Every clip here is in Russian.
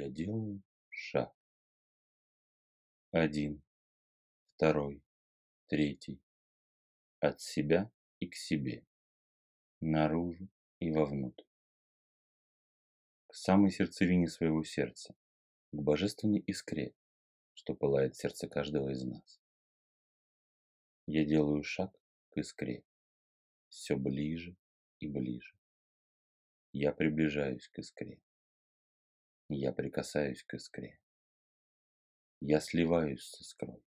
Я делаю шаг. Один, второй, третий. От себя и к себе. Наружу и вовнутрь. К самой сердцевине своего сердца. К божественной искре, что пылает в сердце каждого из нас. Я делаю шаг к искре. Все ближе и ближе. Я приближаюсь к искре. Я прикасаюсь к искре. Я сливаюсь с искрой.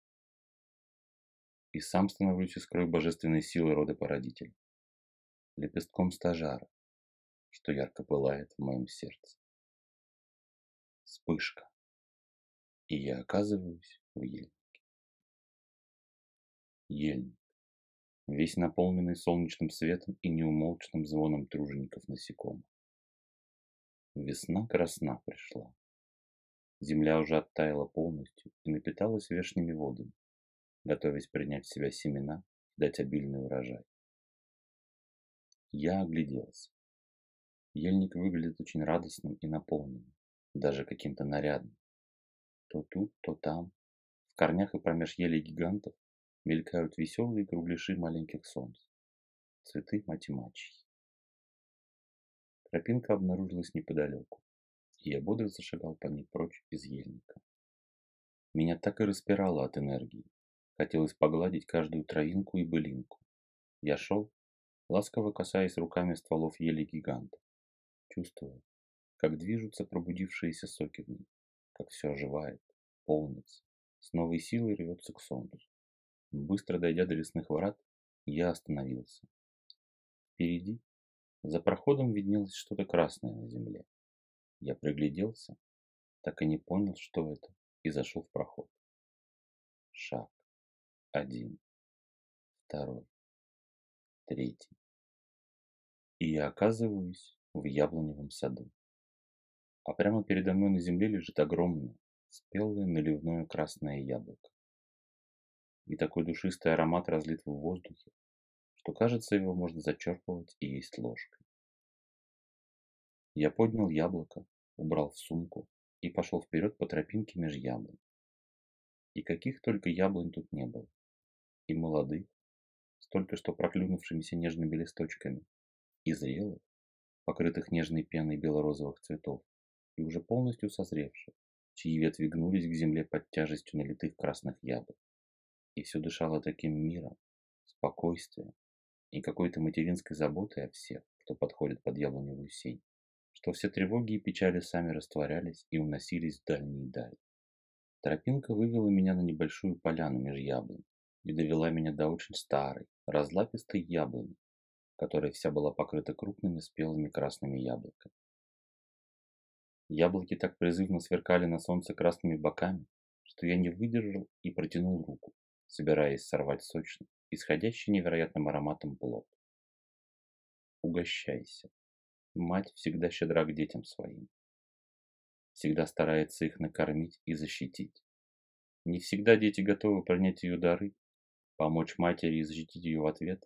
И сам становлюсь искрой божественной силы рода породителя. Лепестком стажара, что ярко пылает в моем сердце. Вспышка. И я оказываюсь в ельнике. Ельник. Весь наполненный солнечным светом и неумолчным звоном тружеников насекомых. Весна красна пришла. Земля уже оттаяла полностью и напиталась вешними водами, готовясь принять в себя семена и дать обильный урожай. Я огляделся. Ельник выглядит очень радостным и наполненным, даже каким-то нарядным. То тут, то там, в корнях и промеж елей гигантов мелькают веселые кругляши маленьких солнц. Цветы мать-мачехи. Тропинка обнаружилась неподалеку, и я бодро зашагал по ней прочь из ельника. Меня так и распирало от энергии. Хотелось погладить каждую травинку и былинку. Я шел, ласково касаясь руками стволов ели гигантов, чувствуя, как движутся пробудившиеся соки в них, как все оживает, полнится, с новой силой рвется к солнцу. Быстро дойдя до лесных ворот, я остановился. Впереди за проходом виднелось что-то красное на земле. Я пригляделся, так и не понял, что это, и зашел в проход. Шаг. Один. Второй. Третий. И я оказываюсь в яблоневом саду. А прямо передо мной на земле лежит огромное, спелое наливное красное яблоко. И такой душистый аромат разлит в воздухе, что кажется, его можно зачерпывать и есть ложкой. Я поднял яблоко, убрал в сумку и пошел вперед по тропинке меж яблонь. И каких только яблонь тут не было. И молодых, с только что проклюнувшимися нежными листочками, и зрелых, покрытых нежной пеной белорозовых цветов, и уже полностью созревших, чьи ветви гнулись к земле под тяжестью налитых красных яблок. И все дышало таким миром, спокойствием и какой-то материнской заботой о всех, кто подходит под яблоневую сень, что все тревоги и печали сами растворялись и уносились в дальние дали. Тропинка вывела меня на небольшую поляну меж яблонь и довела меня до очень старой, разлапистой яблони, которая вся была покрыта крупными спелыми красными яблоками. Яблоки так призывно сверкали на солнце красными боками, что я не выдержал и протянул руку, собираясь сорвать сочный, исходящий невероятным ароматом плод. Угощайся. Мать всегда щедра к детям своим. Всегда старается их накормить и защитить. Не всегда дети готовы принять ее дары, помочь матери и защитить ее в ответ,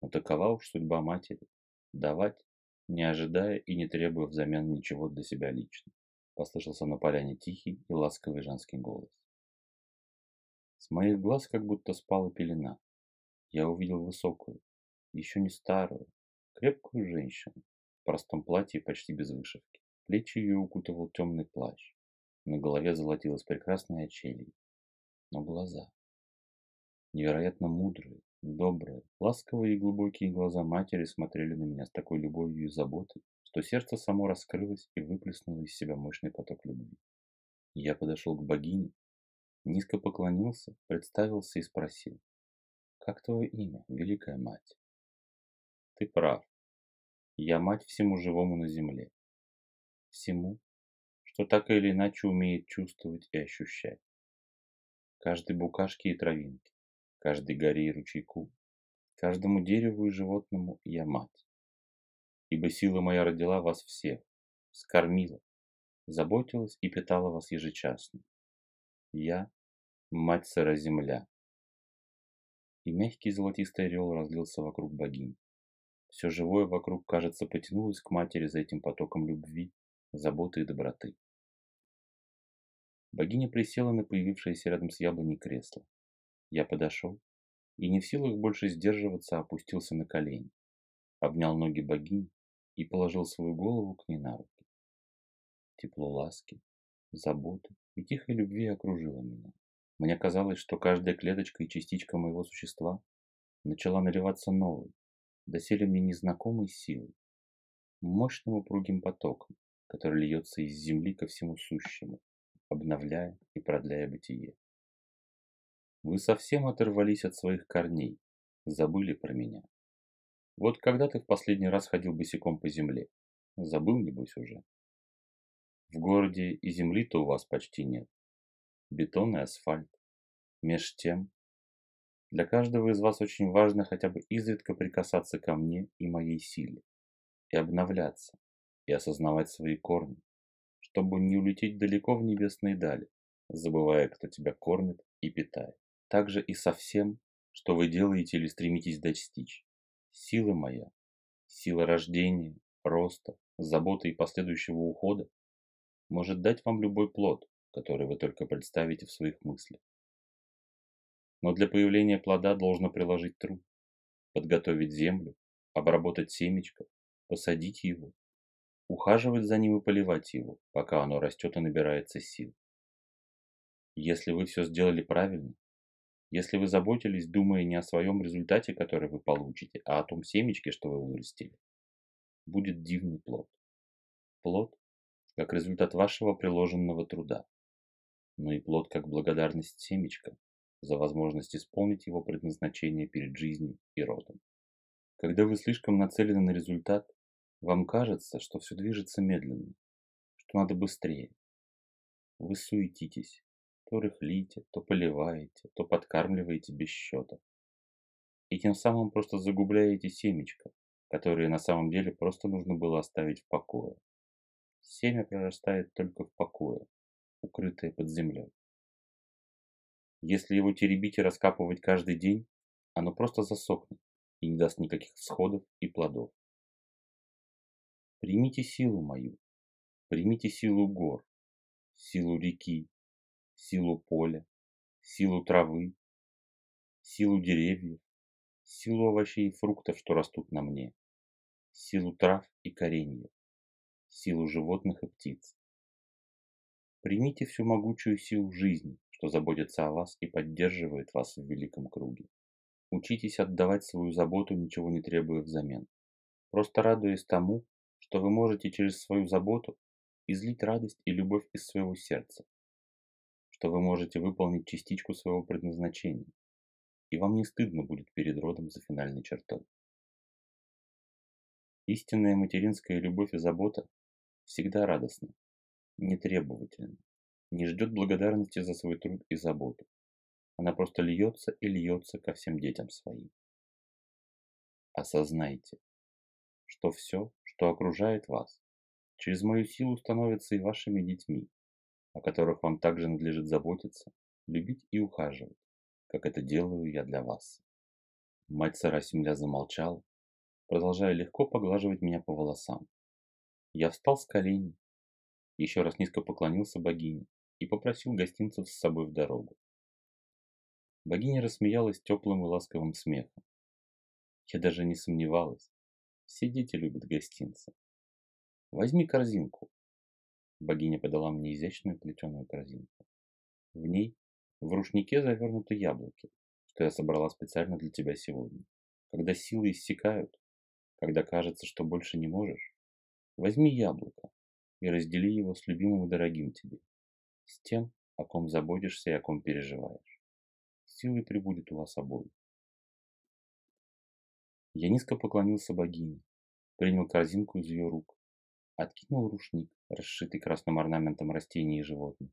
но такова уж судьба матери – давать, не ожидая и не требуя взамен ничего для себя лично. Послышался на поляне тихий и ласковый женский голос. С моих глаз как будто спала пелена я увидел высокую, еще не старую, крепкую женщину в простом платье почти без вышивки. Плечи ее укутывал темный плащ. На голове золотилась прекрасная очелье. Но глаза. Невероятно мудрые, добрые, ласковые и глубокие глаза матери смотрели на меня с такой любовью и заботой, что сердце само раскрылось и выплеснуло из себя мощный поток любви. Я подошел к богине, низко поклонился, представился и спросил. Как твое имя, Великая Мать? Ты прав. Я мать всему живому на земле. Всему, что так или иначе умеет чувствовать и ощущать. Каждой букашке и травинке, каждой горе и ручейку, каждому дереву и животному я мать. Ибо сила моя родила вас всех, скормила, заботилась и питала вас ежечасно. Я – мать сыра земля, и мягкий золотистый орел разлился вокруг богини. Все живое вокруг, кажется, потянулось к матери за этим потоком любви, заботы и доброты. Богиня присела на появившееся рядом с яблоней кресло. Я подошел и не в силах больше сдерживаться, опустился на колени, обнял ноги богини и положил свою голову к ней на руки. Тепло ласки, заботы и тихой любви окружило меня. Мне казалось, что каждая клеточка и частичка моего существа начала наливаться новой, доселе мне незнакомой силой, мощным упругим потоком, который льется из земли ко всему сущему, обновляя и продляя бытие. Вы совсем оторвались от своих корней, забыли про меня. Вот когда ты в последний раз ходил босиком по земле? Забыл, небось, уже. В городе и земли-то у вас почти нет. Бетон и асфальт. Меж тем, для каждого из вас очень важно хотя бы изредка прикасаться ко мне и моей силе, и обновляться, и осознавать свои корни, чтобы не улететь далеко в небесные дали, забывая, кто тебя кормит и питает. Так же и со всем, что вы делаете или стремитесь достичь. Сила моя, сила рождения, роста, заботы и последующего ухода может дать вам любой плод, который вы только представите в своих мыслях. Но для появления плода должно приложить труд, подготовить землю, обработать семечко, посадить его, ухаживать за ним и поливать его, пока оно растет и набирается сил. Если вы все сделали правильно, если вы заботились, думая не о своем результате, который вы получите, а о том семечке, что вы вырастили, будет дивный плод. Плод, как результат вашего приложенного труда, но и плод, как благодарность семечка, за возможность исполнить его предназначение перед жизнью и родом. Когда вы слишком нацелены на результат, вам кажется, что все движется медленно, что надо быстрее. Вы суетитесь, то рыхлите, то поливаете, то подкармливаете без счета. И тем самым просто загубляете семечко, которое на самом деле просто нужно было оставить в покое. Семя прорастает только в покое, укрытое под землей. Если его теребить и раскапывать каждый день, оно просто засохнет и не даст никаких всходов и плодов. Примите силу мою, примите силу гор, силу реки, силу поля, силу травы, силу деревьев, силу овощей и фруктов, что растут на мне, силу трав и кореньев, силу животных и птиц. Примите всю могучую силу жизни, что заботится о вас и поддерживает вас в великом круге. Учитесь отдавать свою заботу, ничего не требуя взамен. Просто радуясь тому, что вы можете через свою заботу излить радость и любовь из своего сердца, что вы можете выполнить частичку своего предназначения, и вам не стыдно будет перед родом за финальной чертой. Истинная материнская любовь и забота всегда радостна, нетребовательна не ждет благодарности за свой труд и заботу. Она просто льется и льется ко всем детям своим. Осознайте, что все, что окружает вас, через мою силу становится и вашими детьми, о которых вам также надлежит заботиться, любить и ухаживать, как это делаю я для вас. Мать сара земля замолчала, продолжая легко поглаживать меня по волосам. Я встал с коленей, еще раз низко поклонился богине и попросил гостинцев с собой в дорогу. Богиня рассмеялась теплым и ласковым смехом. Я даже не сомневалась. Все дети любят гостинцы. Возьми корзинку. Богиня подала мне изящную плетеную корзинку. В ней в рушнике завернуты яблоки, что я собрала специально для тебя сегодня. Когда силы иссякают, когда кажется, что больше не можешь, возьми яблоко и раздели его с любимым и дорогим тебе с тем, о ком заботишься и о ком переживаешь. Силы прибудет у вас обоих. Я низко поклонился богине, принял корзинку из ее рук, откинул рушник, расшитый красным орнаментом растений и животных,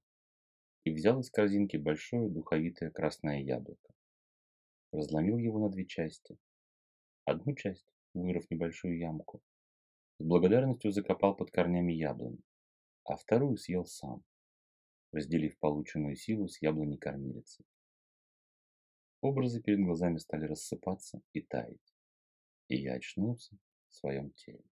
и взял из корзинки большое духовитое красное яблоко. Разломил его на две части. Одну часть, вырыв небольшую ямку, с благодарностью закопал под корнями яблони, а вторую съел сам разделив полученную силу с яблони-кормилицей. Образы перед глазами стали рассыпаться и таять, и я очнулся в своем теле.